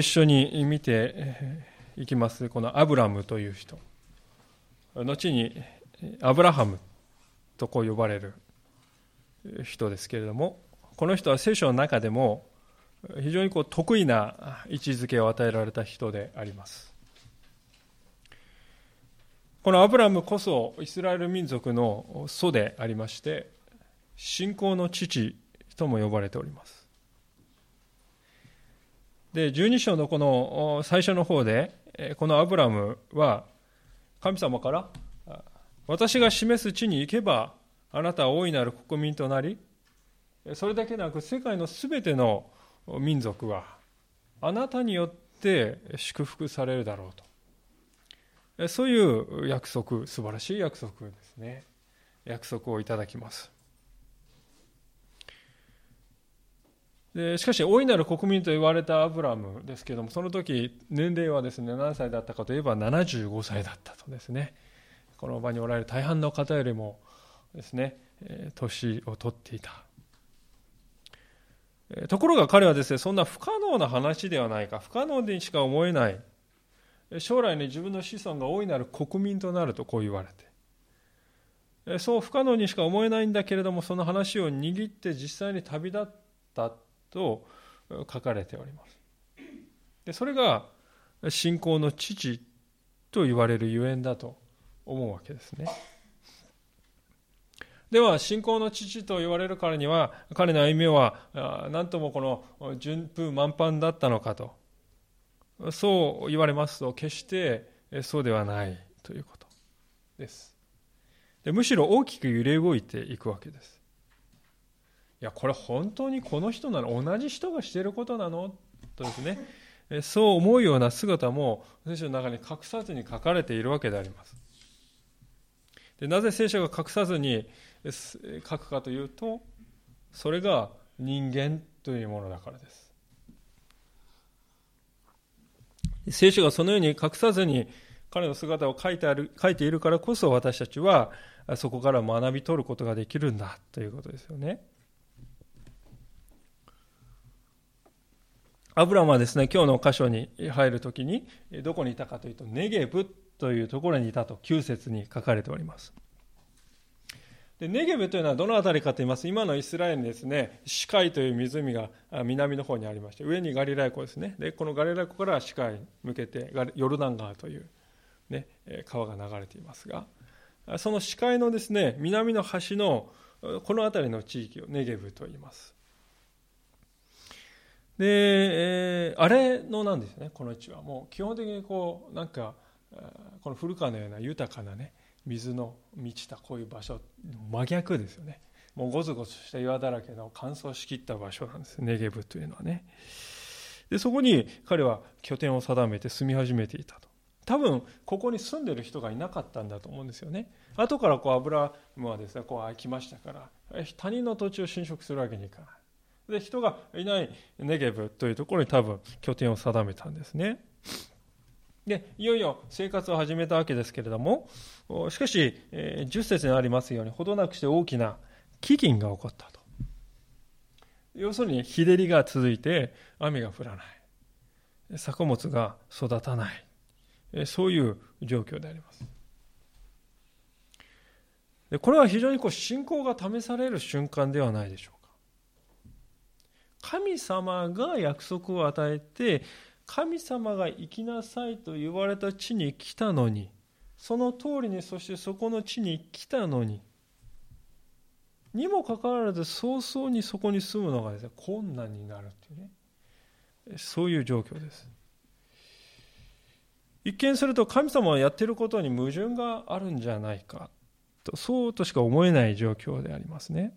一緒に見ていきますこのアブラムという人。後にアブラハムとこう呼ばれる人ですけれどもこの人は聖書の中でも非常にこう得意な位置づけを与えられた人であります。このアブラムこそイスラエル民族の祖でありまして信仰の父とも呼ばれております。で12章のこの最初の方でこのアブラムは神様から私が示す地に行けばあなたは大いなる国民となりそれだけでなく世界のすべての民族はあなたによって祝福されるだろうと。そういう約束素晴らしい約束ですね。約束をいただきます。でしかし大いなる国民と言われたアブラムですけれどもその時年齢はですね何歳だったかといえば75歳だったとですね。この場におられる大半の方よりもですね年を取っていた。ところが彼はですねそんな不可能な話ではないか不可能にしか思えない。将来に自分の子孫が大いなる国民となるとこう言われて。そう不可能にしか思えないんだけれどもその話を握って実際に旅立った。と書かれております。でそれが信仰の父と言われるゆえんだと思うわけですね。では信仰の父と言われるからには彼の歩みは何ともこの順風満帆だったのかとそう言われますと決してそうではないということですでむしろ大きく揺れ動いていくわけですやこれ本当にこの人なの同じ人がしていることなの？とですね。そう思うような姿も聖書の中に隠さずに書かれているわけであります。でなぜ聖書が隠さずに書くかというとそれが人間というものだからです。聖書がそのように隠さずに彼の姿を書いてある書いているからこそ私たちはそこから学び取ることができるんだということですよね。アブラムはですね、今日の箇所に入るときに、どこにいたかというと、ネゲブというところにいたと、9節に書かれております。でネゲブというのはどの辺りかと言いますと、今のイスラエルにですね、シカイという湖が南の方にありまして、上にガリラヤ湖ですね。で、このガリラ湖からシカイに向けて、ヨルダン川という、ね、川が流れていますが、その視界のですね、南の端のこの辺りの地域をネゲブと言います。で、えー、あれのなんですねこの地はもう基本的にこうなんかこの古川のような豊かなね水の満ちたこういう場所真逆ですよね。もうゴツゴツした岩だらけの乾燥しきった場所なんです。ネゲブというのはね。でそこに彼は拠点を定めて住み始めていたと。多分ここに住んでる人がいなかったんだと思うんですよね。後からこうアブラムはですねこう来ましたから他人の土地を侵食するわけにいかない。で人がいないネゲブというところに多分拠点を定めたんですね。でいよいよ生活を始めたわけですけれどもしかし、え10節にありますようにほどなくして大きな飢饉が起こったと。要するに日照りが続いて雨が降らない。作物が育たない。そういう状況であります。でこれは非常にこう信仰が試される瞬間ではないでしょう神様が約束を与えて神様が行きなさいと言われた地に来たのにその通りにそしてそこの地に来たのににもかかわらず早々にそこに住むのがですね困難になるっていうね。そういう状況です。一見すると神様はやってることに矛盾があるんじゃないかとそうとしか思えない状況でありますね。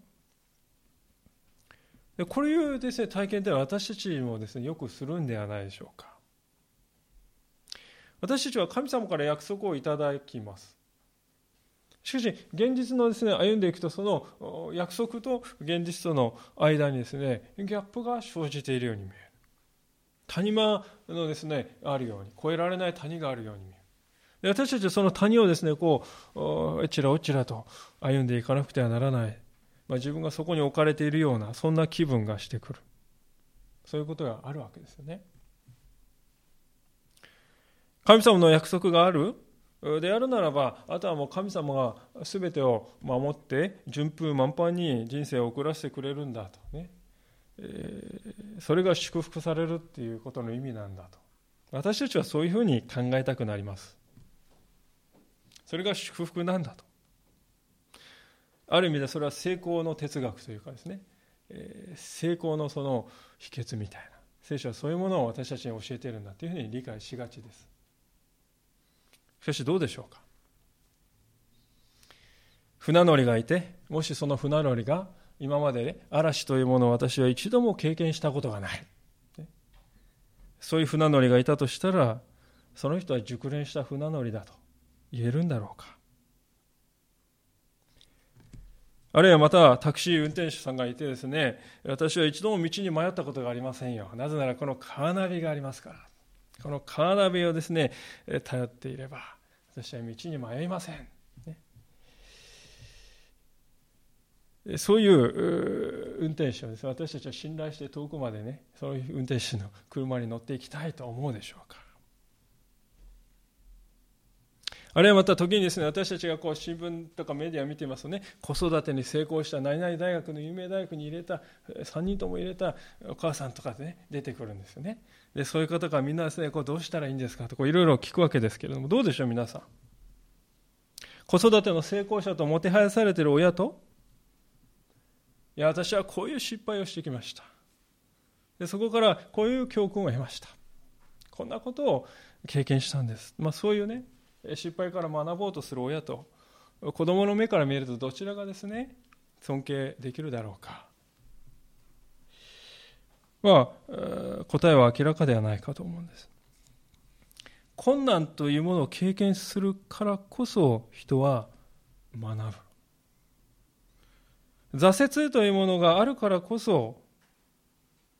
でこういうです、ね、体験では私たちもです、ね、よくするんではないでしょうか。私たちは神様から約束をいただきます。しかし現実のですね歩んでいくとその約束と現実との間にですねギャップが生じているように見える。谷間のですねあるように越えられない谷があるように見える。私たちはその谷をですねこうちらおちらと歩んでいかなくてはならない。まあ、自分がそこに置かれているようなそんな気分がしてくるそういうことがあるわけですよね神様の約束がある？であるならば、あとはもう神様が全てを守って順風満帆に人生を送らせてくれるんだとね、えー、それが祝福されるっていうことの意味なんだと。私たちはそういうふうに考えたくなります。それが祝福なんだと。ある意味でそれは成功の哲学というかですね、え、成功のその秘訣みたいな。聖書はそういうものを私たちに教えているんだというふうに理解しがちです。しかしどうでしょうか？船乗りがいてもしその船乗りが今まで嵐というものを私は一度も経験したことがない。そういう船乗りがいたとしたらその人は熟練した船乗りだと言えるんだろうか？あるいはまたタクシー運転手さんがいてですね私は一度も道に迷ったことがありませんよ。なぜならこのカーナビがありますから。このカーナビをですね頼っていれば私は道に迷いません、ね、そういう運転手をです、ね、私たちは信頼して遠くまでねそういう運転手の車に乗っていきたいと思うでしょうか。あるいはまた時にですね、私たちがこう新聞とかメディアを見ていますとね、子育てに成功した何々大学の有名大学に入れた、3人とも入れたお母さんとかでね、出てくるんですよね。で、そういう方がみんなですね、こうどうしたらいいんですかといろいろ聞くわけですけれども、どうでしょう、皆さん？子育ての成功者ともてはやされている親と、いや、私はこういう失敗をしてきました。でそこからこういう教訓を得ました。こんなことを経験したんです。まあ、そういうね、失敗から学ぼうとする親と子供の目から見るとどちらがですね尊敬できるだろうか。まあ答えは明らかではないかと思うんです。困難というものを経験するからこそ人は学ぶ。挫折というものがあるからこそ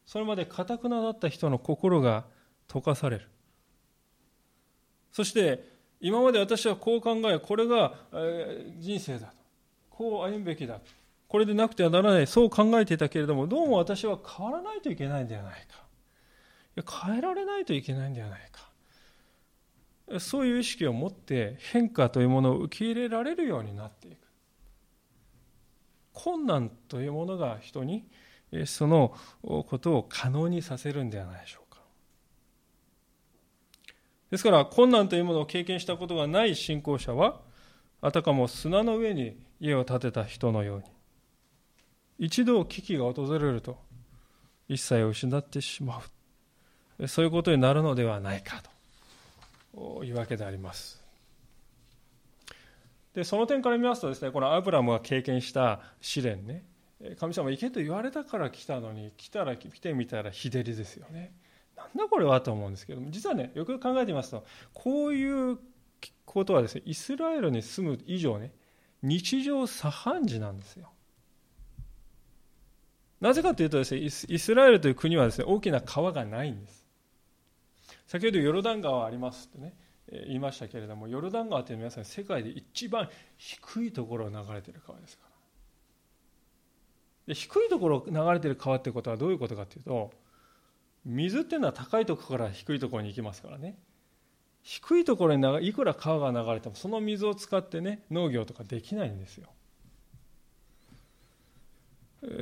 それまでかたくなだった人の心が溶かされる。そして今まで私はこう考え、これが人生だと。こう歩むべきだ。これでなくてはならない。そう考えていたけれども、どうも私は変わらないといけないんではないか。変えられないといけないんではないか。そういう意識を持って変化というものを受け入れられるようになっていく。困難というものが人にそのことを可能にさせるんではないでしょう。ですから困難というものを経験したことがない信仰者はあたかも砂の上に家を建てた人のように一度危機が訪れると一切を失ってしまう。そういうことになるのではないかというわけであります。でその点から見ますとですねこのアブラムが経験した試練ね神様行けと言われたから来たのに来たら来てみたら日照りですよね。なんだこれはと思うんですけど実はねよく考えてみますとこういうことはですねイスラエルに住む以上ね日常茶飯事なんですよ。なぜかというとですねイスラエルという国はですね大きな川がないんです。先ほどヨルダン川ありますってね言いましたけれどもヨルダン川というのは皆さん世界で一番低いところを流れてる川ですから。で低いところを流れてる川ということはどういうことかというと水っていうのは高いところから低いところに行きますからね。低いところにいくら川が流れてもその水を使ってね農業とかできないんですよ。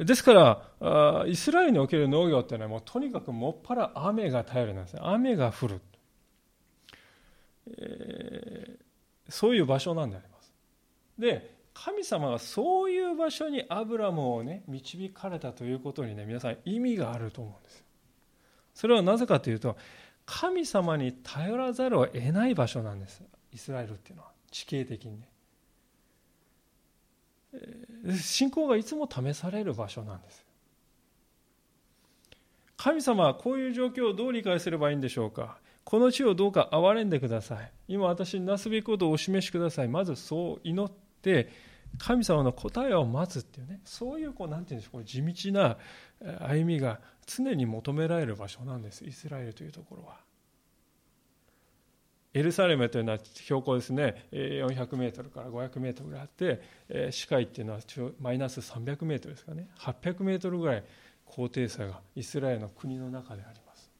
ですからイスラエルにおける農業っていうのはもうとにかくもっぱら雨が頼りなんですね。雨が降る、えー、そういう場所なんであります。で神様がそういう場所にアブラムをね導かれたということにね皆さん意味があると思うんですそれはなぜかというと神様に頼らざるを得ない場所なんです。イスラエルっていうのは地形的に。信仰がいつも試される場所なんです。神様はこういう状況をどう理解すればいいんでしょうか。この地をどうか憐れんでください。今私になすべきことをお示しください。まずそう祈って神様の答えを待つっていうね。そういうこうなんていうんでしょう。地道な歩みが常に求められる場所なんですイスラエルというところは。エルサレムというのは標高ですね400メートルから500メートルぐらいあって視界っていうのはマイナス300メートルですかね。800メートルぐらい高低差がイスラエルの国の中であります。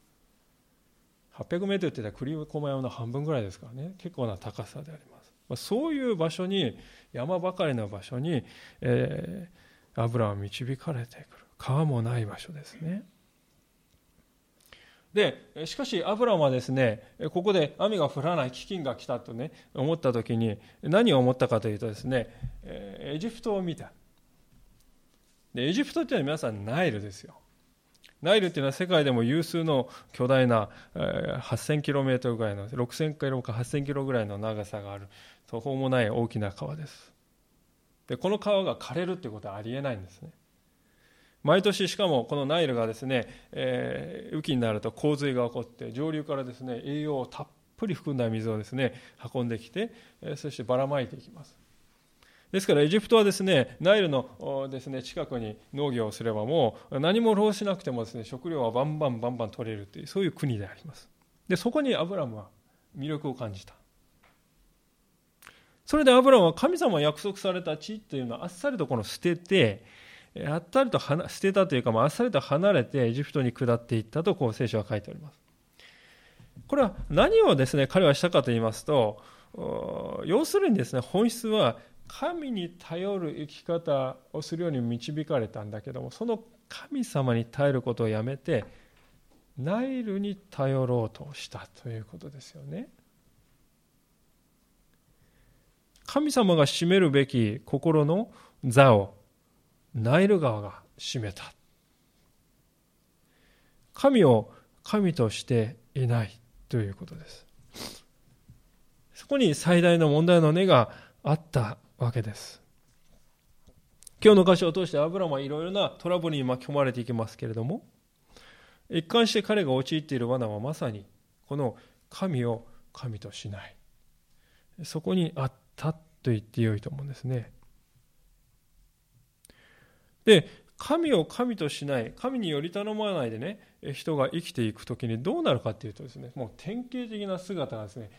800メートルって言ったら栗駒山の半分ぐらいですからね。結構な高さであります、そういう場所に山ばかりの場所に、えー、アブラは導かれてくる。川もない場所ですね。でしかしアブラムはですねここで雨が降らない飢饉が来たとね思った時に何を思ったかというとですねエジプトを見た。でエジプトっていうのは皆さんナイルですよ。ナイルっていうのは世界でも有数の巨大な 8000km ぐらいの6000キロか8000キロぐらいの長さがある途方もない大きな川です。でこの川が枯れるっていうことはありえないんですね。毎年しかもこのナイルがですね、えー、雨季になると洪水が起こって上流からですね栄養をたっぷり含んだ水をですね運んできて、えー、そしてばらまいていきます。ですからエジプトはですねナイルのですね近くに農業をすればもう何も労しなくてもですね食料はバンバンバンバン取れるというそういう国であります。でそこにアブラムは魅力を感じた。それでアブラムは神様が約束された地というのはあっさりとこの捨ててあっさりと捨てたというか、まあ、あっさりと離れてエジプトに下っていったとこう聖書は書いております。これは何をですね彼はしたかと言いますと要するにですね本質は神に頼る生き方をするように導かれたんだけどもその神様に頼ることをやめてナイルに頼ろうとしたということですよね。神様が占めるべき心の座をナイル川が占めた。神を神としていないということです。そこに最大の問題の根があったわけです。今日の箇所を通してアブラムはいろいろなトラブルに巻き込まれていきますけれども一貫して彼が陥っている罠はまさにこの神を神としない。そこにあったと言ってよいと思うんですね。で神を神としない神により頼まないでね人が生きていく時にどうなるかっていうとですねもう典型的な姿がですね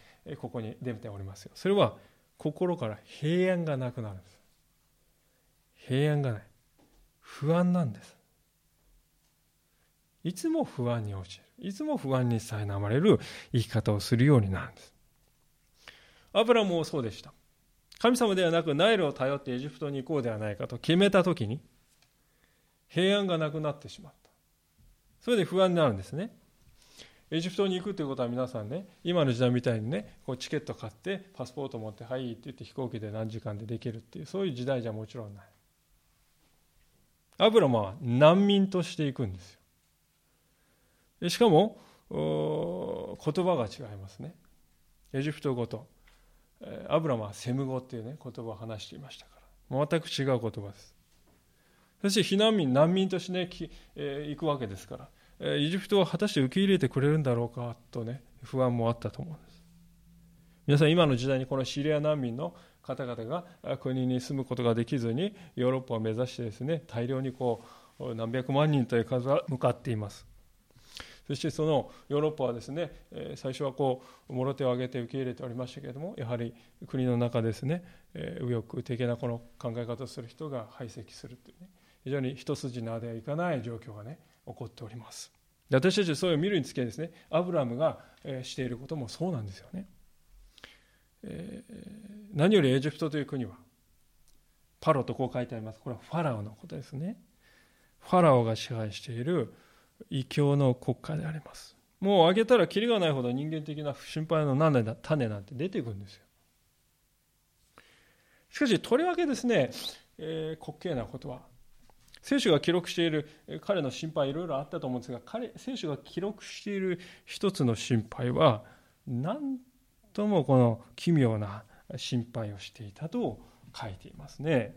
ここに出ておりますよ。それは心から平安がなくなるんです。平安がない。不安なんです。いつも不安に陥る。いつも不安に苛まれる生き方をするようになるんです。アブラもそうでした。神様ではなくナイルを頼ってエジプトに行こうではないかと決めた時に平安がなくなってしまった。それで不安になるんですね。エジプトに行くということは皆さんね今の時代みたいにねこうチケット買ってパスポート持って「はい」って言って飛行機で何時間でできるっていうそういう時代じゃもちろんない。アブラマは難民としていくんですよ。しかも言葉が違いますね。エジプト語とアブラマはセム語っていうね言葉を話していましたから。全く違う言葉です。そして避難民、難民として、ね、えー、行くわけですから、えー、エジプトは果たして受け入れてくれるんだろうかとね、不安もあったと思うんです。皆さん、今の時代にこのシリア難民の方々が国に住むことができずに、ヨーロッパを目指してですね、大量にこう、何百万人という数が向かっています。そしてそのヨーロッパはですね最初はこうもろ手を挙げて受け入れておりましたけれどもやはり国の中ですね右翼的なこの考え方をする人が排斥するというね非常に一筋縄ではいかない状況がね起こっております。私たちはそういう見るにつけですねアブラムが、していることもそうなんですよね、えー、何よりエジプトという国はパロとこう書いてあります。これはファラオのことですね。ファラオが支配している異教の国家であります。もうあげたらきりがないほど人間的な心配の種なんて出てくるんですよ。しかしとりわけですね、えー、滑稽なことは聖書が記録している彼の心配いろいろあったと思うんですが彼聖書が記録している一つの心配は何ともこの奇妙な心配をしていたと書いていますね。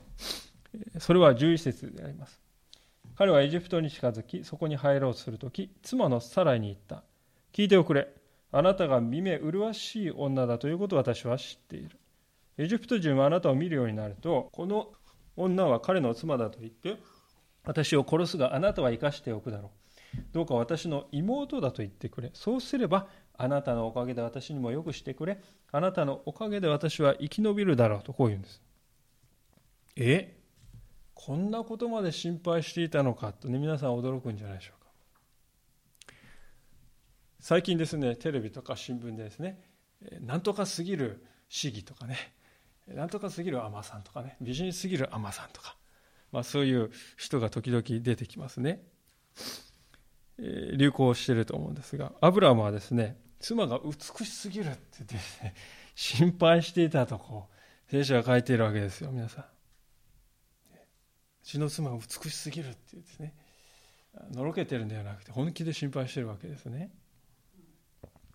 それは11節であります。彼はエジプトに近づきそこに入ろうとする時妻のサライに言った。聞いておくれ。あなたが見目麗しい女だということを私は知っている。エジプト人はあなたを見るようになるとこの女は彼の妻だと言って私を殺すがあなたは生かしておくだろう。どうか私の妹だと言ってくれ。そうすればあなたのおかげで私にもよくしてくれ。あなたのおかげで私は生き延びるだろうとこう言うんです。え？こんなことまで心配していたのかとね、皆さん驚くんじゃないでしょうか。最近ですねテレビとか新聞でですねなんとかすぎる市議とかねなんとかすぎる海女さんとかね美人すぎる海女さんとか、まあ、そういう人が時々出てきますね、えー、流行してると思うんですがアブラムはですね妻が美しすぎるって言って、ね、心配していたとこう聖書が書いているわけですよ皆さん。うちの妻が美しすぎるって言ってねのろけてるんではなくて本気で心配してるわけですね。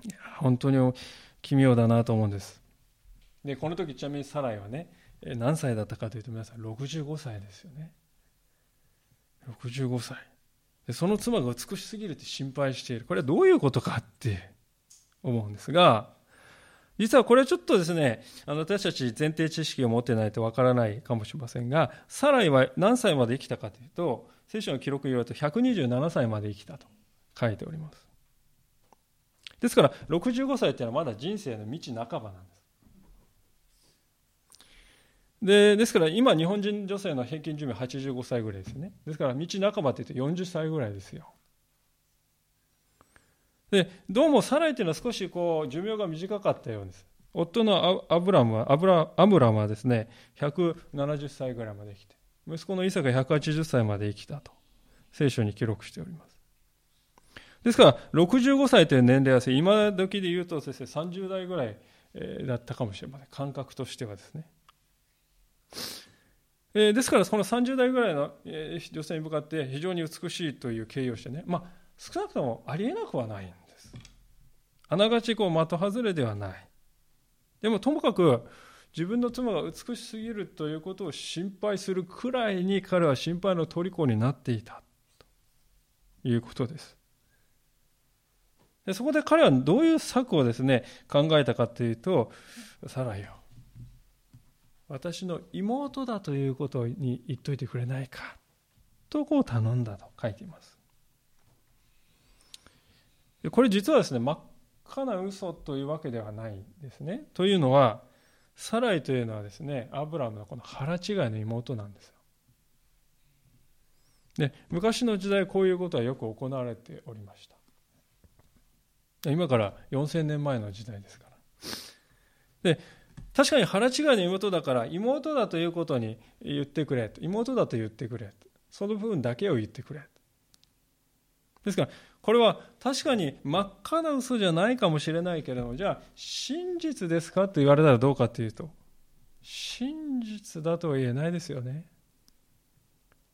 いや本当に奇妙だなと思うんです。でこの時ちなみにサライはね何歳だったかというと皆さん65歳ですよね。65歳。でその妻が美しすぎるって心配している。これはどういうことかって思うんですが実はこれはちょっとですねあの私たち前提知識を持ってないとわからないかもしれませんがサライは何歳まで生きたかというと聖書の記録によると127歳まで生きたと書いております。ですから65歳っていうのはまだ人生の道半ばなんです。でですから今日本人女性の平均寿命85歳ぐらいですね。ですから道半ばって言うと40歳ぐらいですよ。でどうもサライというのは少しこう寿命が短かったようです。夫のアブラムはアブラアブラムはですね170歳ぐらいまで生きて息子のイサが180歳まで生きたと聖書に記録しております。ですから65歳という年齢は今時で言うと先生30代ぐらいだったかもしれません。感覚としてはですね。えですからこの30代ぐらいの女性に向かって非常に美しいという形容をしてね、まあ、少なくともありえなくはないんです。あながちこう的外れではない。でもともかく自分の妻が美しすぎるということを心配するくらいに彼は心配の虜になっていたということです。でそこで彼はどういう策をですね考えたかというとサラよ。私の妹だということに言っといてくれないかとこう頼んだと書いています。これ実はですね真っ赤な嘘というわけではないですね。というのはサライというのはですねアブラムのこの腹違いの妹なんですよ。で昔の時代こういうことはよく行われておりました。今から4000年前の時代ですから。で確かに腹違いの妹だから妹だということに言ってくれと。妹だと言ってくれと。その部分だけを言ってくれですからこれは確かに真っ赤な嘘じゃないかもしれないけれどもじゃあ真実ですかと言われたらどうかというと真実だとは言えないですよね。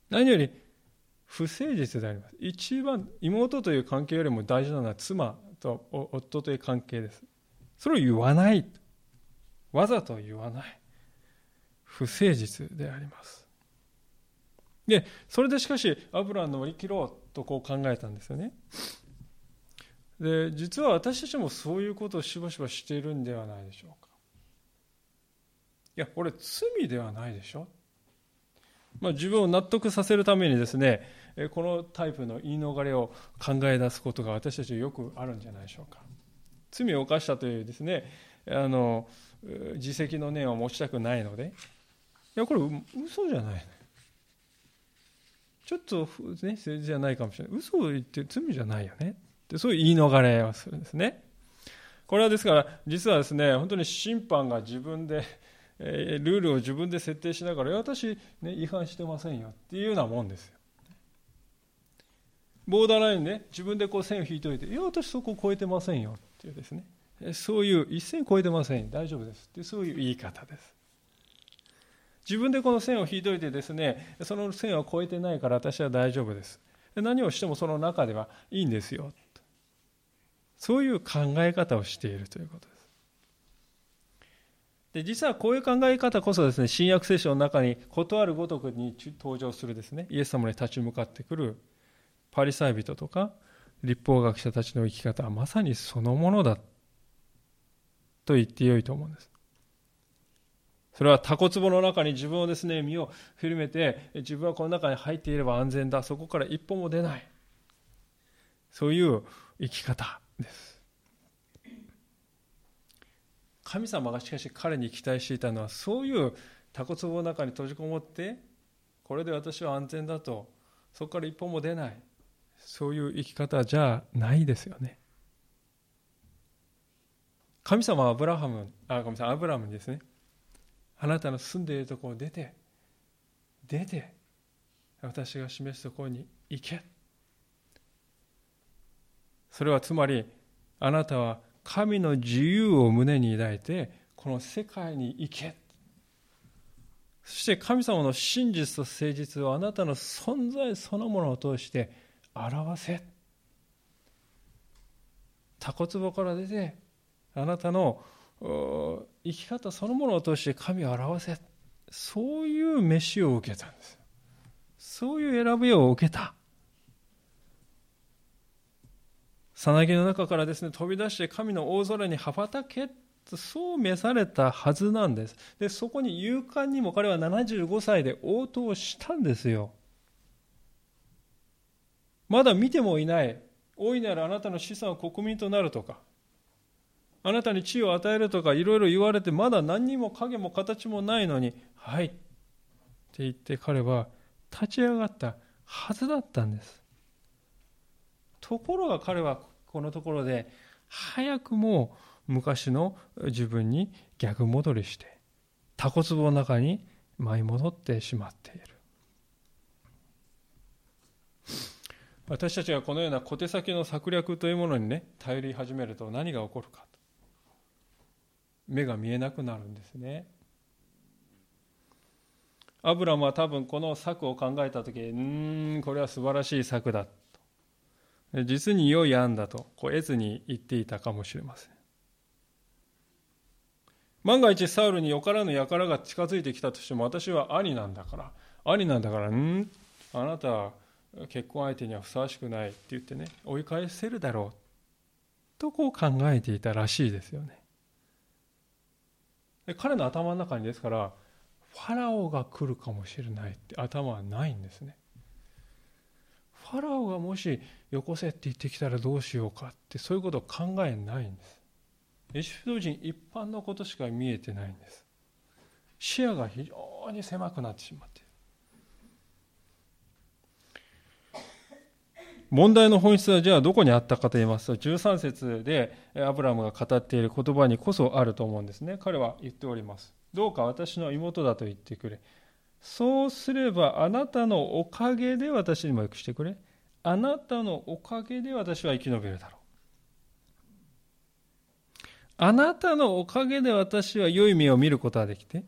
何より不誠実であります。一番妹という関係よりも大事なのは妻と夫という関係です。それを言わないわざと言わない。不誠実であります。でそれでしかしアブラム乗り切ろうとこう考えたんですよね。で実は私たちもそういうことをしばしばしているんではないでしょうか。いやこれ罪ではないでしょ、まあ、自分を納得させるためにですねこのタイプの言い逃れを考え出すことが私たちよくあるんじゃないでしょうか。罪を犯したというですねあの自責の念を持ちたくないので。いやこれ嘘じゃないちょっとね政治じゃないかもしれない。嘘を言って罪じゃないよね。ってそういう言い逃れをするんですね。これはですから実はですね本当に審判が自分で、ルールを自分で設定しながら私、ね、違反してませんよっていうようなもんですよ。ボーダーラインね自分でこう線を引いておいていや私そこを超えてませんよっていうですね。そういう一線超えてません。大丈夫です。ってそういう言い方です。自分でこの線を引いといてですねその線を超えてないから私は大丈夫です。何をしてもその中ではいいんですよ。そういう考え方をしているということです。で実はこういう考え方こそですね新約聖書の中に事あるごとくに登場するですねイエス様に立ち向かってくるパリサイ人とか立法学者たちの生き方はまさにそのものだと言ってよいと思うんです。それはタコ壺の中に自分をですね、身を緩めて、自分はこの中に入っていれば安全だ。そこから一歩も出ない。そういう生き方です。神様がしかし彼に期待していたのは、そういうタコ壺の中に閉じこもって、これで私は安全だと、そこから一歩も出ない。そういう生き方じゃないですよね。神様はアブラハムあごめんなさいアブラムにですね。あなたの住んでいるところを出て出て私が示すところに行け。それはつまりあなたは神の自由を胸に抱いてこの世界に行け。そして神様の真実と誠実をあなたの存在そのものを通して表せ。タコツボから出てあなたの生き方そのものを通して神を表せ。そういう飯を受けたんです。そういう選びを受けた。さなぎの中からですね飛び出して神の大空に羽ばたけそう召されたはずなんです。で、そこに勇敢にも彼は75歳で応答したんですよ。まだ見てもいない、大いなるあなたの資産は国民となるとか、あなたに地位を与えるとかいろいろ言われて、まだ何にも影も形もないのに、はい。って言って彼は立ち上がったはずだったんです。ところが彼はこのところで、早くも昔の自分に逆戻りしてタコ壺の中に舞い戻ってしまっている私たちがこのような小手先の策略というものにね頼り始めると何が起こるか目が見えなくなるんですね。アブラムは多分この策を考えた時うんこれは素晴らしい策だと。実に良い案だとこう得ずに言っていたかもしれません。万が一サウルによからぬ輩が近づいてきたとしても私は兄なんだから兄なんだからうんあなたは結婚相手にはふさわしくないって言ってね追い返せるだろうとこう考えていたらしいですよね。で彼の頭の中にですからファラオが来るかもしれないって頭はないんですね。ファラオがもしよこせって言ってきたらどうしようかってそういうことを考えないんです。エジプト人一般のことしか見えてないんです。視野が非常に狭くなってしまっている問題の本質はじゃあどこにあったかと言いますと13節でアブラムが語っている言葉にこそあると思うんですね。彼は言っております。どうか私の妹だと言ってくれ。そうすればあなたのおかげで私にもよくしてくれ。あなたのおかげで私は生き延びるだろう。あなたのおかげで私は良い目を見ることができて、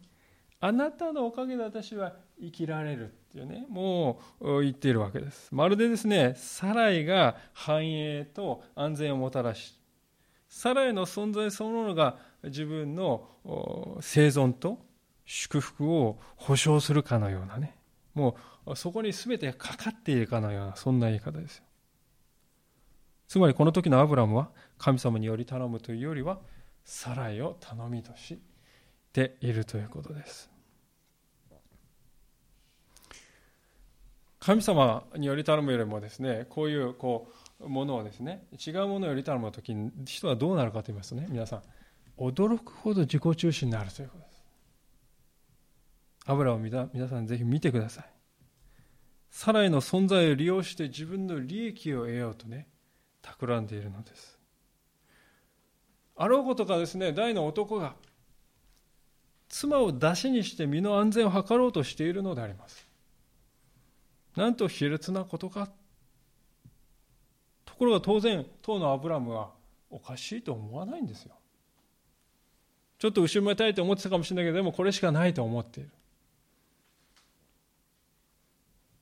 あなたのおかげで私は生きられる。ていうね、もう言っているわけです。まるでですね、サライが繁栄と安全をもたらし、サライの存在そのものが自分の生存と祝福を保証するかのようなね、もうそこに全てかかっているかのような、そんな言い方ですよ。つまりこの時のアブラムは神様により頼むというよりは、サライを頼みとしているということです神様により頼むよりもですねこういうこうものをですね違うものより頼む時に人はどうなるかと言いますとね皆さん驚くほど自己中心になるということです。油を皆さんぜひ見てください。サライの存在を利用して自分の利益を得ようとね企んでいるのです。あろうことかですね大の男が妻を出しにして身の安全を図ろうとしているのであります。なんと卑劣なことか。ところが当然当のアブラムはおかしいと思わないんですよ。ちょっと後ろめたいと思ってたかもしれないけどでもこれしかないと思っている。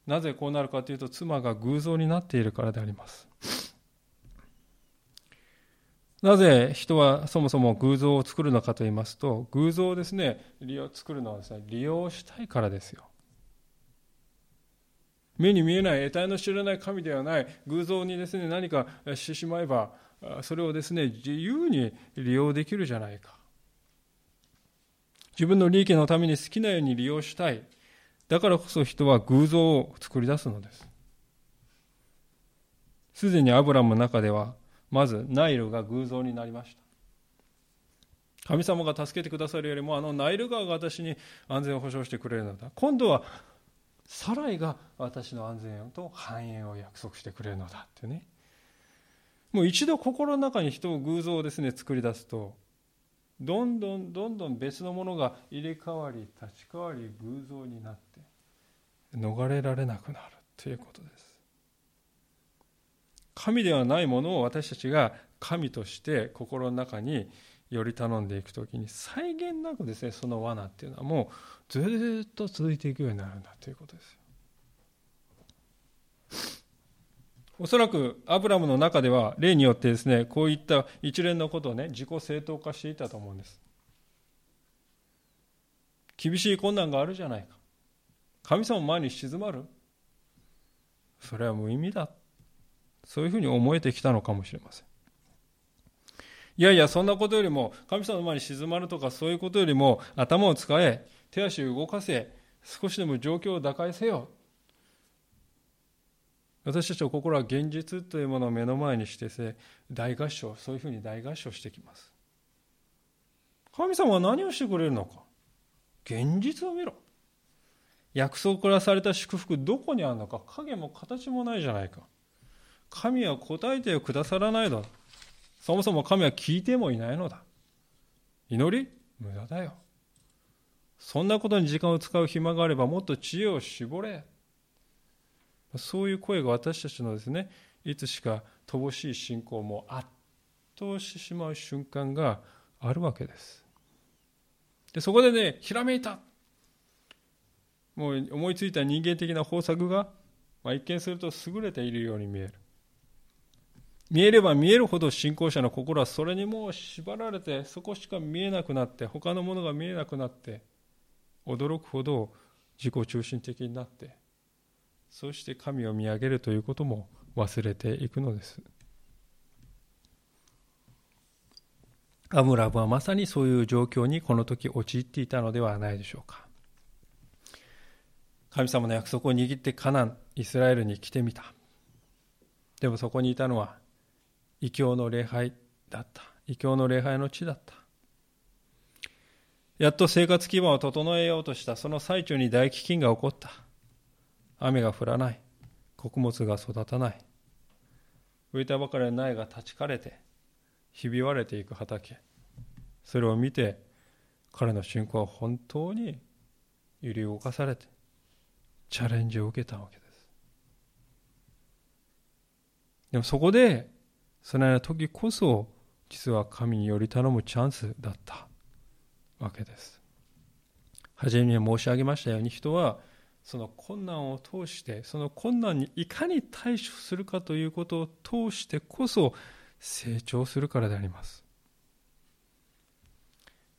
なぜこうなるかというと妻が偶像になっているからであります。なぜ人はそもそも偶像を作るのかと言いますと、偶像をですね、利用作るのはですね、利用したいからですよ。目に見えない得体の知らない神ではない偶像にですね、何かしてしまえば、それをですね、自由に利用できるじゃないか。自分の利益のために好きなように利用したい。だからこそ人は偶像を作り出すのです。すでにアブラムの中では、まずナイルが偶像になりました神様が助けてくださるよりもあのナイル川が私に安全を保障してくれるのだ今度はサライが私の安全と繁栄を約束してくれるのだってね。もう一度心の中に人を偶像をですね作り出すとどんどんどんどん別のものが入れ替わり立ち替わり偶像になって逃れられなくなるということです。神ではないものを私たちが神として心の中により頼んでいくときに際限なくですねその罠っていうのはもうずっと続いていくようになるんだということですおそらくアブラムの中では例によってですねこういった一連のことをね自己正当化していたと思うんです。厳しい困難があるじゃないか。神様前に静まる。それは無意味だ。そういうふうに思えてきたのかもしれません。いやいやそんなことよりも神様の前に静まるとかそういうことよりも頭を使え手足を動かせ少しでも状況を打開せよ。私たちの心は現実というものを目の前にしてせ大合唱そういうふうに大合唱してきます。神様は何をしてくれるのか。現実を見ろ。約束からされた祝福どこにあるのか。影も形もないじゃないか。神は答えてくださらないのだそもそも神は聞いてもいないのだ。祈り無駄だよ。そんなことに時間を使う暇があればもっと知恵を絞れ。そういう声が私たちのですねいつしか乏しい信仰も圧倒してしまう瞬間があるわけです。でそこでねひらめいた。もう思いついた人間的な方策が、まあ、一見すると優れているように見える。見えれば見えるほど信仰者の心はそれにもう縛られてそこしか見えなくなって他のものが見えなくなって驚くほど自己中心的になってそして神を見上げるということも忘れていくのです。アムラブはまさにそういう状況にこの時陥っていたのではないでしょうか。神様の約束を握ってカナンイスラエルに来てみた。でもそこにいたのは異教の礼拝だった。異教の礼拝の地だった。やっと生活基盤を整えようとした。その最中に大飢饉が起こった。雨が降らない。穀物が育たない。植えたばかりの苗が立ち枯れてひび割れていく畑。それを見て彼の信仰は本当に揺り動かされてチャレンジを受けたわけです。でもそこでその時こそ実は神により頼むチャンスだった。わけです。初めに申し上げましたように人はその困難を通してその困難にいかに対処するかということを通してこそ成長するからであります。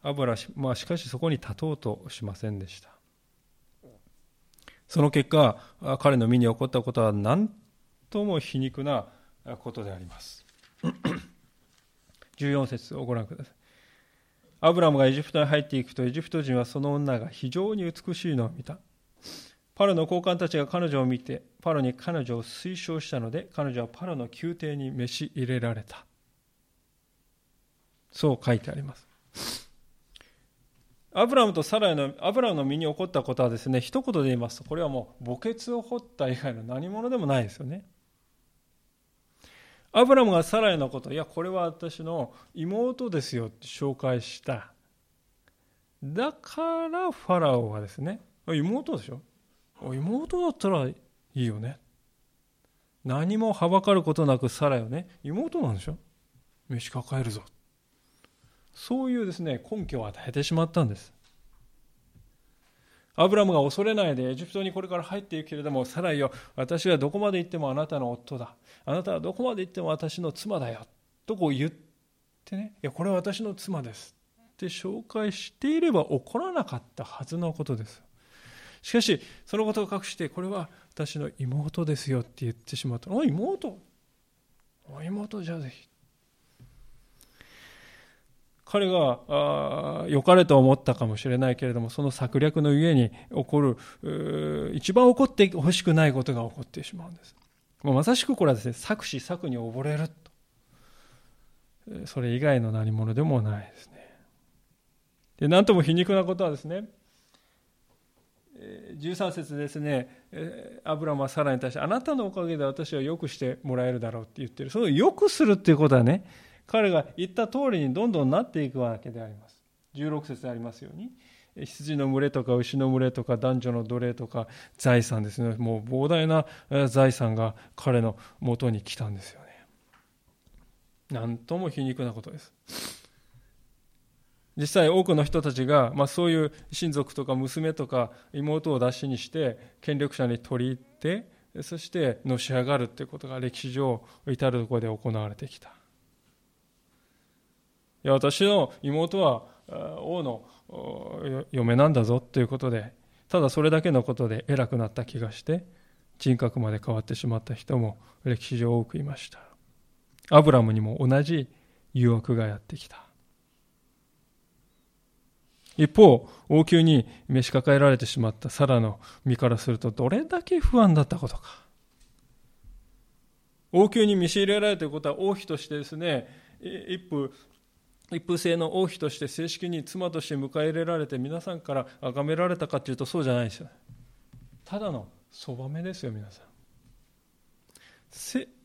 アブラまあ、しかしそこに立とうとしませんでした。その結果彼の身に起こったことは何とも皮肉なことであります。14節をご覧ください。アブラムがエジプトに入っていくとエジプト人はその女が非常に美しいのを見た。パロの高官たちが彼女を見てパロに彼女を推奨したので彼女はパロの宮廷に召し入れられた。そう書いてあります。アブラムとサライのアブラムの身に起こったことはですね一言で言いますとこれはもう墓穴を掘った以外の何者でもないですよね。アブラムがサライのこと、いや、これは私の妹ですよって紹介した。だからファラオはですね、妹でしょ？妹だったらいいよね。何もはばかることなくサライはね、妹なんでしょ？飯抱えるぞ。そういうですね、根拠を与えてしまったんです。アブラムが恐れないでエジプトにこれから入っていくけれども、サライよ、私がどこまで行ってもあなたの夫だ。あなたはどこまで行っても私の妻だよ。とこう言ってね、いや、これは私の妻です。って紹介していれば起こらなかったはずのことです。しかし、そのことを隠して、これは私の妹ですよって言ってしまった。お妹？お妹？じゃぜひ。彼が良かれと思ったかもしれないけれどもその策略のゆえに起こる一番起こってほしくないことが起こってしまうんです。まさしくこれはですね策士策に溺れると。それ以外の何者でもないですね。で何とも皮肉なことはですね13節ですねアブラムはサラに対してあなたのおかげで私は良くしてもらえるだろうって言ってる。その良くするっていうことはね彼が言った通りにどんどんなっていくわけであります。16節でありますように羊の群れとか牛の群れとか男女の奴隷とか財産ですね。もう膨大な財産が彼のもとに来たんですよね。なんとも皮肉なことです。実際多くの人たちが、まあ、そういう親族とか娘とか妹を出しにして権力者に取り入ってそしてのし上がるということが歴史上至るところで行われてきた。いや私の妹は王の嫁なんだぞということでただそれだけのことで偉くなった気がして人格まで変わってしまった人も歴史上多くいました。アブラムにも同じ誘惑がやってきた。一方王宮に召し抱えられてしまったサラの身からするとどれだけ不安だったことか。王宮に召し入れられるということは王妃としてですね一夫一夫制の王妃として正式に妻として迎え入れられて皆さんから崇められたかというとそうじゃないですよただのそばめですよ皆さん。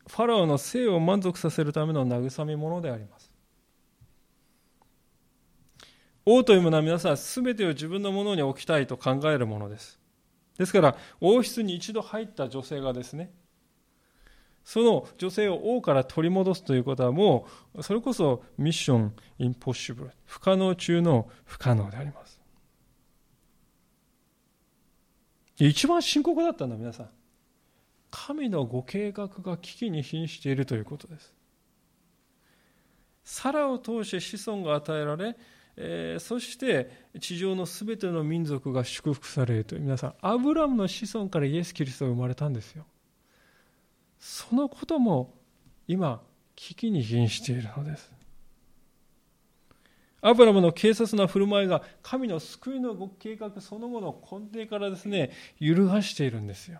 ファラオの性を満足させるための慰め者であります。王というものは皆さん全てを自分のものに置きたいと考えるものです。ですから王室に一度入った女性がですねその女性を王から取り戻すということはもうそれこそミッションインポッシブル。不可能中の不可能であります。一番深刻だったのは皆さん。神のご計画が危機に瀕しているということです。サラを通して子孫が与えられ、えー、そして地上のすべての民族が祝福されるという。皆さんアブラムの子孫からイエス・キリストが生まれたんですよ。そのことも今危機に瀕しているのです。アブラムの軽率な振る舞いが神の救いの計画そのものを根底からですね揺るがしているんですよ。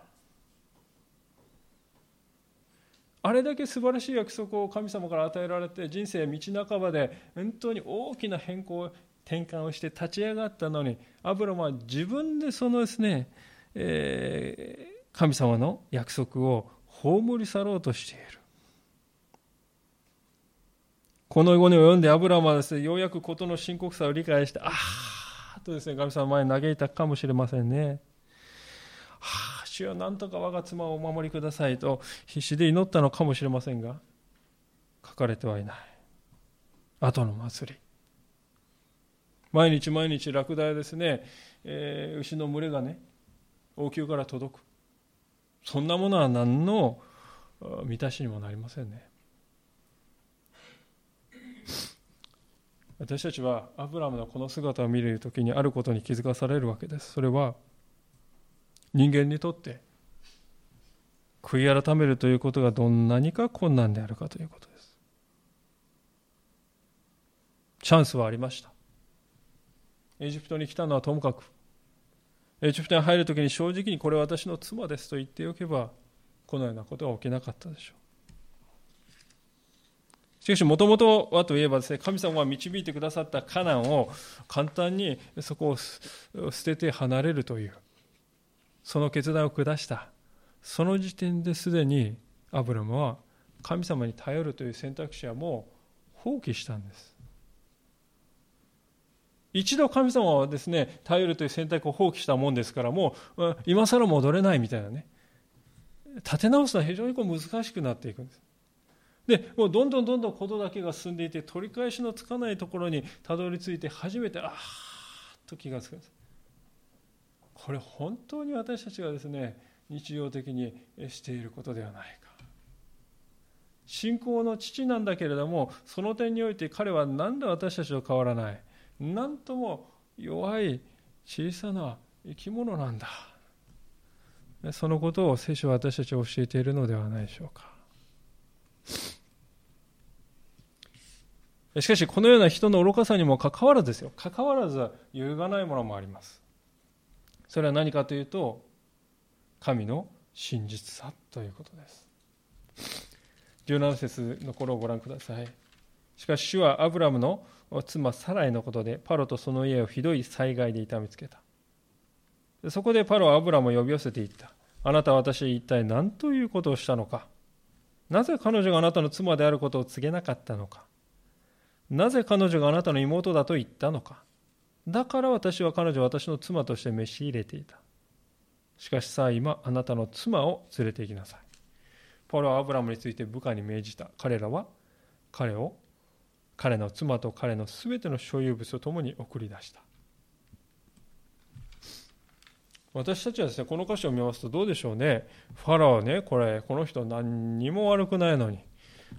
あれだけ素晴らしい約束を神様から与えられて人生道半ばで本当に大きな変更転換をして立ち上がったのにアブラムは自分でそのですね、えー、神様の約束を葬り去ろうとしている。この後に及んでアブラムはですね、ようやく事の深刻さを理解して、ああとですね、神様前に嘆いたかもしれませんね。はあ、主よなんとか我が妻をお守りくださいと必死で祈ったのかもしれませんが、書かれてはいない。後の祭り。毎日毎日ラクダやですね、えー、牛の群れがね、王宮から届く。そんなものは何の満たしにもなりませんね。私たちはアブラムのこの姿を見るときにあることに気づかされるわけです。それは人間にとって悔い改めるということがどんなにか困難であるかということです。チャンスはありました。エジプトに来たのはともかくエジプトに入るときに正直にこれは私の妻ですと言っておけばこのようなことは起きなかったでしょう。しかしもともとはといえばですね神様が導いてくださったカナンを簡単にそこを捨てて離れるというその決断を下した。その時点ですでにアブラムは神様に頼るという選択肢はもう放棄したんです。一度神様はですね頼るという選択を放棄したもんですからもう今更戻れないみたいなね。立て直すのは非常にこう難しくなっていくんです。でもうどんどんどんどんことだけが進んでいて取り返しのつかないところにたどり着いて初めてああと気がつくんです。これ本当に私たちがですね日常的にしていることではないか。信仰の父なんだけれどもその点において彼は何で私たちと変わらない？なんとも弱い小さな生き物なんだ。そのことを聖書は私たちは教えているのではないでしょうか。しかしこのような人の愚かさにもかかわらずですよ。かかわらず揺るがないものもあります。それは何かというと神の真実さということです。17節の頃をご覧ください。しかし主はアブラムの妻サライのことでパロとその家をひどい災害で痛めつけた。そこでパロはアブラムを呼び寄せていった。あなたは私一体何ということをしたのか。なぜ彼女があなたの妻であることを告げなかったのか。なぜ彼女があなたの妹だと言ったのか。だから私は彼女を私の妻として召し入れていた。しかしさあ今あなたの妻を連れて行きなさい。パロはアブラムについて部下に命じた。彼らは彼を彼の妻と彼のすべての所有物とともに送り出した。私たちはですねこの歌詞を見ますとどうでしょうね。ファラオねこれこの人何にも悪くないのに。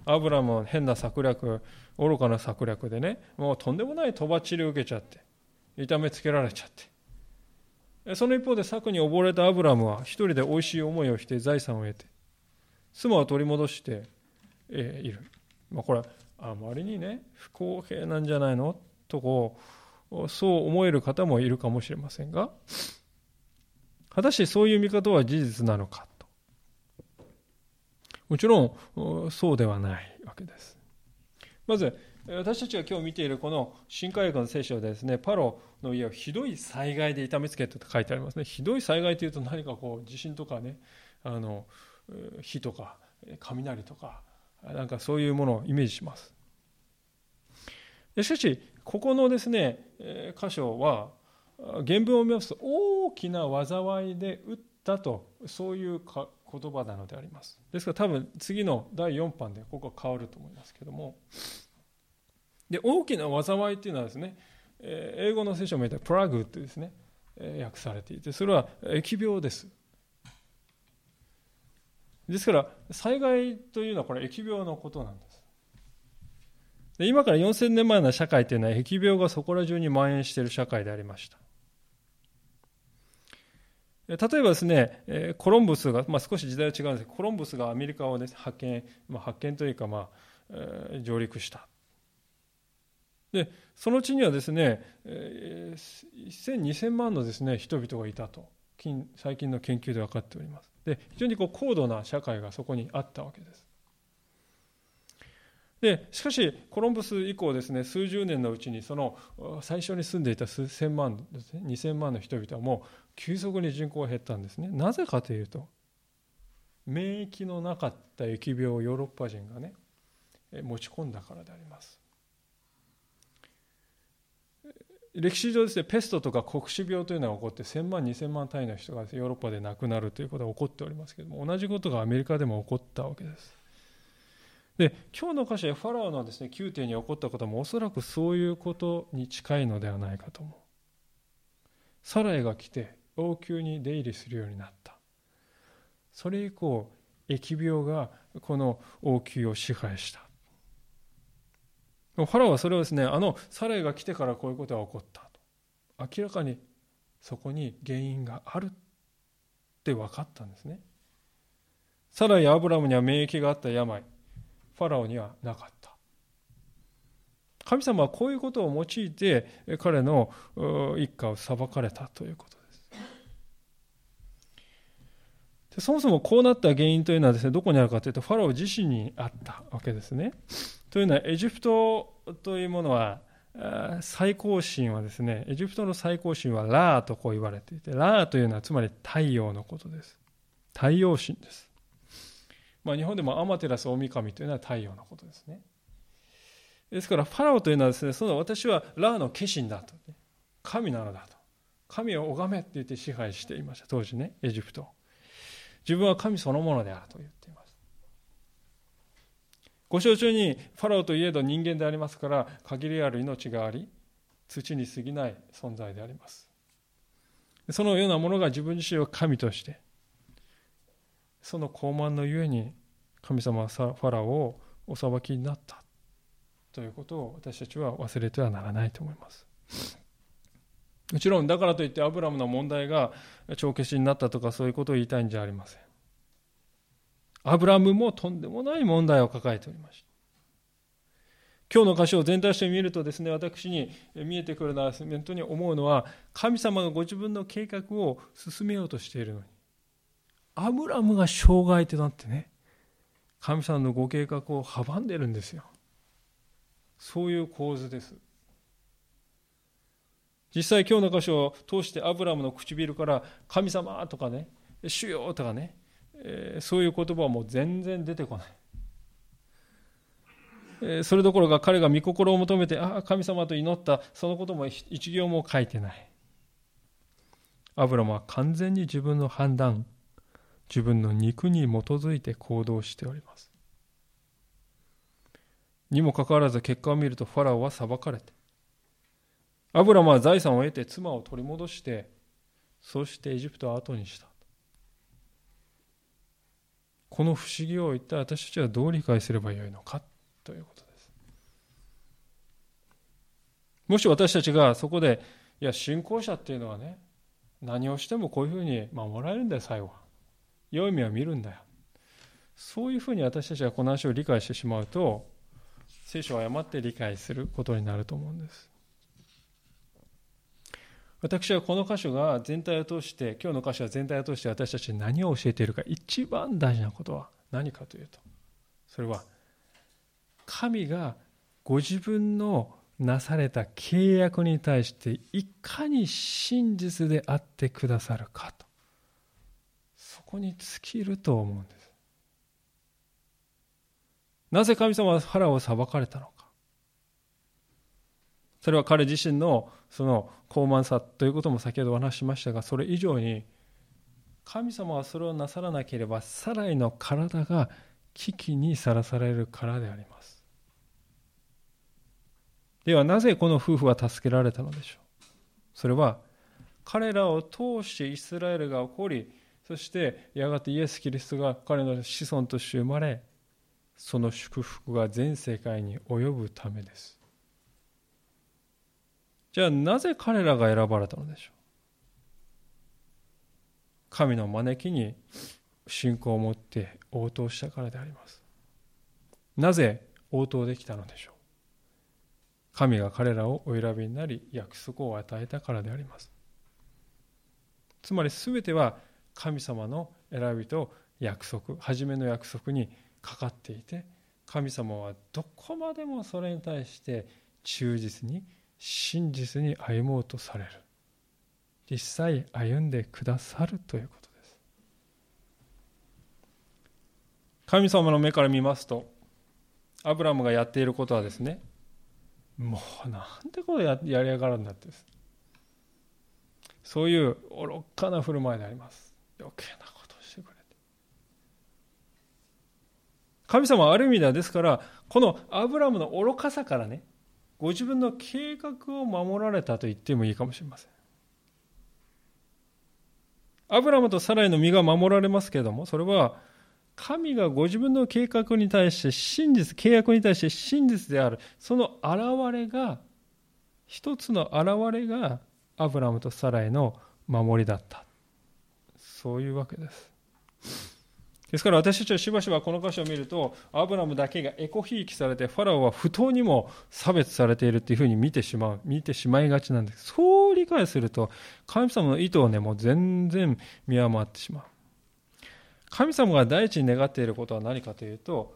アブラムは変な策略愚かな策略でねもうとんでもないとばっちり受けちゃって痛めつけられちゃって。その一方で策に溺れたアブラムは一人で美味しい思いをして財産を得て妻を取り戻している、まあ、これあまりにね不公平なんじゃないの？とこうそう思える方もいるかもしれませんが果たしてそういう見方は事実なのか？と。もちろんそうではないわけです。まず私たちが今日見ているこの新海学の聖書でですねパロの家をひどい災害で痛めつけたと書いてありますね。ひどい災害というと何かこう地震とかねあの火とか雷とかなんかそういうものをイメージします。しかしここのですね箇所は原文を見ますと大きな災いで打ったとそういう言葉なのであります。ですから多分次の第4版でここは変わると思いますけども。で大きな災いっていうのはですね英語の聖書を見たプラグってですね訳されていてそれは疫病です。ですから災害というのはこれ疫病のことなんですで今から4000年前の社会というのは疫病がそこら中に蔓延している社会でありました例えばですね、コロンブスが、まあ、少し時代は違うんですけど、コロンブスがアメリカを、ね、発見、まあ、発見というか、まあ、上陸した。で、その地にはですね、1000、2000万のですね、人々がいたと、最近の研究で分かっております。で、非常にこう高度な社会がそこにあったわけです。でしかしコロンブス以降ですね数十年のうちにその最初に住んでいた数千万ですね2000万の人々はもう急速に人口が減ったんですねなぜかというと免疫のなかった疫病をヨーロッパ人がね持ち込んだからであります歴史上ですねペストとか黒死病というのが起こって1000万2000万単位の人がヨーロッパで亡くなるということが起こっております。けれども同じことがアメリカでも起こったわけです。で今日の歌詞でファラオのですね宮廷に起こったこともおそらくそういうことに近いのではないかと思う。サラエが来て王宮に出入りするようになった。それ以降疫病がこの王宮を支配した。ファラオはそれをですねあのサラエが来てからこういうことが起こったと明らかにそこに原因があるって分かったんですねサラエやアブラムには免疫があった病ファラオにはなかった。神様はこういうことを用いて彼の一家を裁かれたということです。でそもそもこうなった原因というのはですね、どこにあるかというと、ファラオ自身にあったわけですね。というのは、エジプトというものは、最高神はですね、エジプトの最高神はラーとこう言われていて、ラーというのはつまり太陽のことです。太陽神です。まあ、日本でもアマテラス大神というのは太陽のことですね。ですから、ファラオというのはですね、その私はラーの化身だと、神なのだと。神を拝めって言って支配していました、当時ね、エジプト。自分は神そのものであると言っています。ご承知にファラオといえど人間でありますから、限りある命があり、土に過ぎない存在であります。そのようなものが自分自身を神としてその高慢のゆえに神様はファラオをお裁きになったということを私たちは忘れてはならないと思います。もちろんだからといってアブラムの問題が帳消しになったとかそういうことを言いたいんじゃありません。アブラムもとんでもない問題を抱えておりました。今日の箇所を全体して見るとですね、私に見えてくるのは本当に思うのは、神様がご自分の計画を進めようとしているのに、アブラムが障害となってね、神様のご計画を阻んでるんですよ。そういう構図です。実際今日の箇所を通してアブラムの唇から神様とかね、主よとかね、えー、そういう言葉はもう全然出てこない。えそれどころか彼が御心を求めて、ああ、神様と祈った、そのことも一行も書いてない。アブラムは完全に自分の判断、自分の肉に基づいて行動しております。にもかかわらず結果を見るとファラオは裁かれて、アブラムは財産を得て妻を取り戻して、そしてエジプトを後にした。この不思議を一体私たちはどう理解すればよいのか？ということです。もし私たちがそこで、いや、信仰者っていうのはね、何をしてもこういうふうに守られるんだよ、最後は。良い目を見るんだよ。そういうふうに私たちがこの話を理解してしまうと、聖書を誤って理解することになると思うんです。私はこの箇所が全体を通して、今日の箇所は全体を通して私たちに何を教えているか、一番大事なことは何かというと、それは、神がご自分のなされた契約に対していかに真実であってくださるかと、そこに尽きると思うんです。なぜ神様は腹を裁かれたのか。それは彼自身のその高慢さということも先ほどお話しましたが、それ以上に、神様はそれをなさらなければ、サライの体が危機にさらされるからであります。ではなぜこの夫婦は助けられたのでしょうそれは彼らを通してイスラエルが起こりそしてやがてイエス・キリストが彼の子孫として生まれその祝福が全世界に及ぶためですじゃあなぜ彼らが選ばれたのでしょう？神の招きに信仰を持って応答したからであります。なぜ応答できたのでしょう？神が彼らをお選びになり約束を与えたからであります。つまり全ては神様の選びと約束初めの約束にかかっていて神様はどこまでもそれに対して忠実に真実に歩もうとされる。実際歩んでくださるということです。神様の目から見ますとアブラムがやっていることはですねもうなんでこれややりやがるんだってそういう愚かな振る舞いであります。余計なことをしてくれて。神様はある意味ではですからこのアブラムの愚かさからねご自分の計画を守られたと言ってもいいかもしれませんアブラムとサライの身が守られますけれどもそれは神がご自分の計画に対して真実、契約に対して真実である、その現れが、一つの現れがアブラムとサライの守りだった。そういうわけです。ですから私たちはしばしばこの箇所を見ると、アブラムだけがエコひいきされて、ファラオは不当にも差別されているというふうに見てしまう、見てしまいがちなんです。そう理解すると、神様の意図をね、もう全然見誤ってしまう。神様が第一に願っていることは何かというと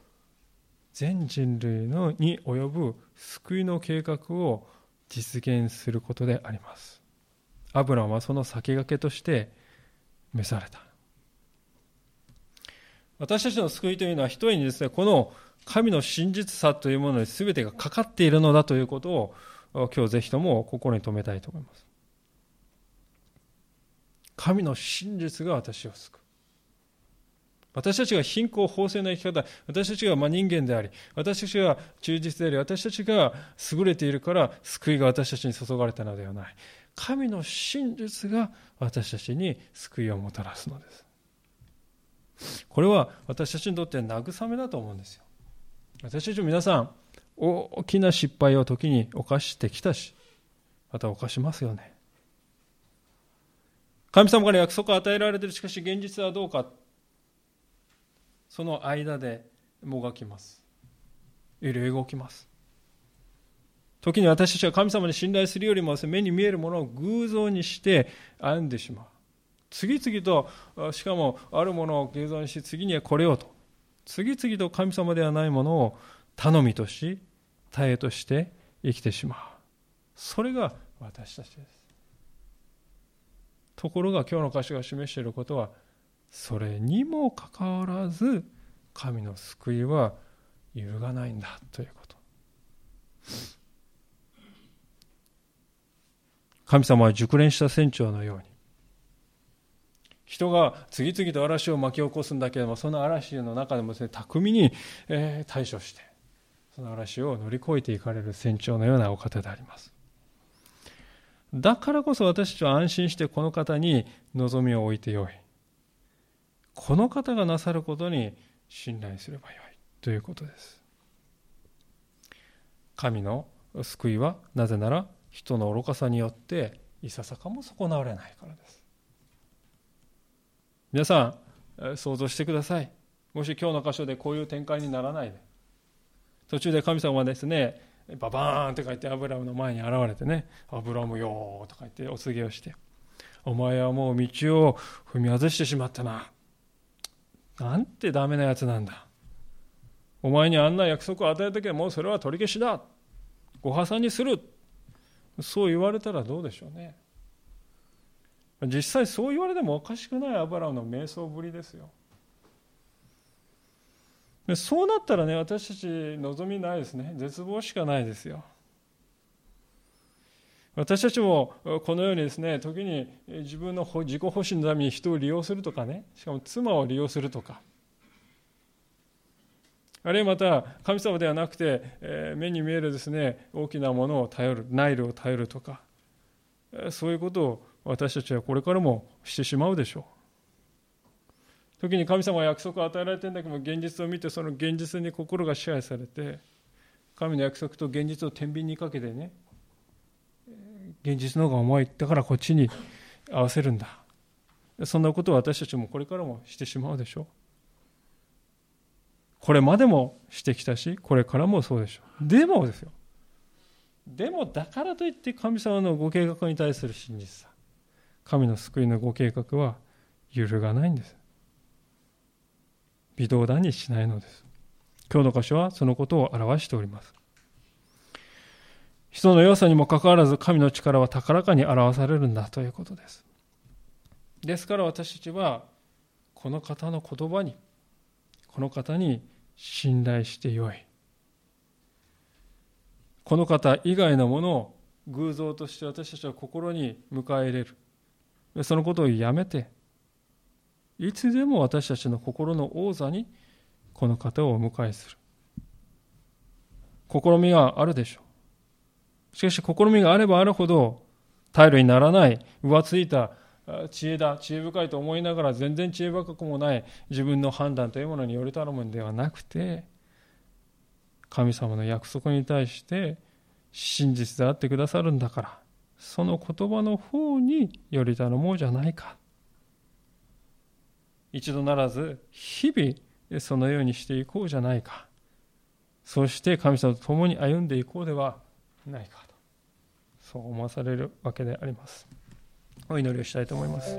全人類のに及ぶ救いの計画を実現することでありますアブラムはその先駆けとして召された私たちの救いというのは一人にですねこの神の真実さというものに全てがかかっているのだということを今日ぜひとも心に留めたいと思います神の真実が私を救う私たちが貧困法制な生き方、私たちが人間であり、私たちが忠実であり、私たちが優れているから救いが私たちに注がれたのではない。神の真実が私たちに救いをもたらすのです。これは私たちにとって慰めだと思うんですよ。私たちも皆さん、大きな失敗を時に犯してきたし、また犯しますよね。神様から約束を与えられているしかし現実はどうかその間でもがきます揺れ動きます時に私たちは神様に信頼するよりも目に見えるものを偶像にして歩んでしまう次々としかもあるものを偶像にし次にはこれをと。次々と神様ではないものを頼みとし耐えとして生きてしまう。それが私たちです。ところが今日の歌詞が示していることはそれにもかかわらず神の救いは揺るがないんだということ。神様は熟練した船長のように人が次々と嵐を巻き起こすんだけれどもその嵐の中でもですね巧みに、え対処してその嵐を乗り越えていかれる船長のようなお方であります。だからこそ私たちは安心してこの方に望みを置いてよい。この方がなさることに信頼すればよい。ということです。神の救いはなぜなら人の愚かさによっていささかも損なわれないからです。皆さん想像してください。もし今日の箇所でこういう展開にならないで。途中で神様はですねババーンって書いてアブラムの前に現れてねアブラムよとか言ってお告げをしてお前はもう道を踏み外してしまったな。なんてダメなやつなんだ。お前にあんな約束を与えたけどもうそれは取り消しだ。ご破産にする。そう言われたらどうでしょうね。実際そう言われてもおかしくないアブラムの瞑想ぶりですよ。そうなったらね私たち望みないですね。絶望しかないですよ。私たちもこのようにですね時に自分の自己保身のために人を利用するとかね。しかも妻を利用するとか。あるいはまた神様ではなくて、目に見えるですね大きなものを頼るナイルを頼るとか。そういうことを私たちはこれからもしてしまうでしょう。時に神様は約束を与えられてるんだけども現実を見てその現実に心が支配されて神の約束と現実を天秤にかけてね現実の方が重いだからこっちに合わせるんだ。そんなことを私たちもこれからもしてしまうでしょう。これまでもしてきたしこれからもそうでしょう。でもですよ。でもだからといって神様のご計画に対する真実さ。神の救いのご計画は揺るがないんです。微動だにしないのです。今日の箇所はそのことを表しております。人の弱さにもかかわらず神の力は高らかに表されるんだということです。ですから私たちはこの方の言葉にこの方に信頼してよい。この方以外のものを偶像として私たちは心に迎え入れる。そのことをやめていつでも私たちの心の王座にこの方をお迎えする。試みがあるでしょう。しかし試みがあればあるほど頼りにならない浮ついた知恵だ知恵深いと思いながら全然知恵深くもない自分の判断というものにより頼むんではなくて神様の約束に対して真実であってくださるんだからその言葉の方により頼もうじゃないか。一度ならず日々そのようにしていこうじゃないか。そして神様と共に歩んでいこうではないかと。そう思わされるわけであります。お祈りをしたいと思います。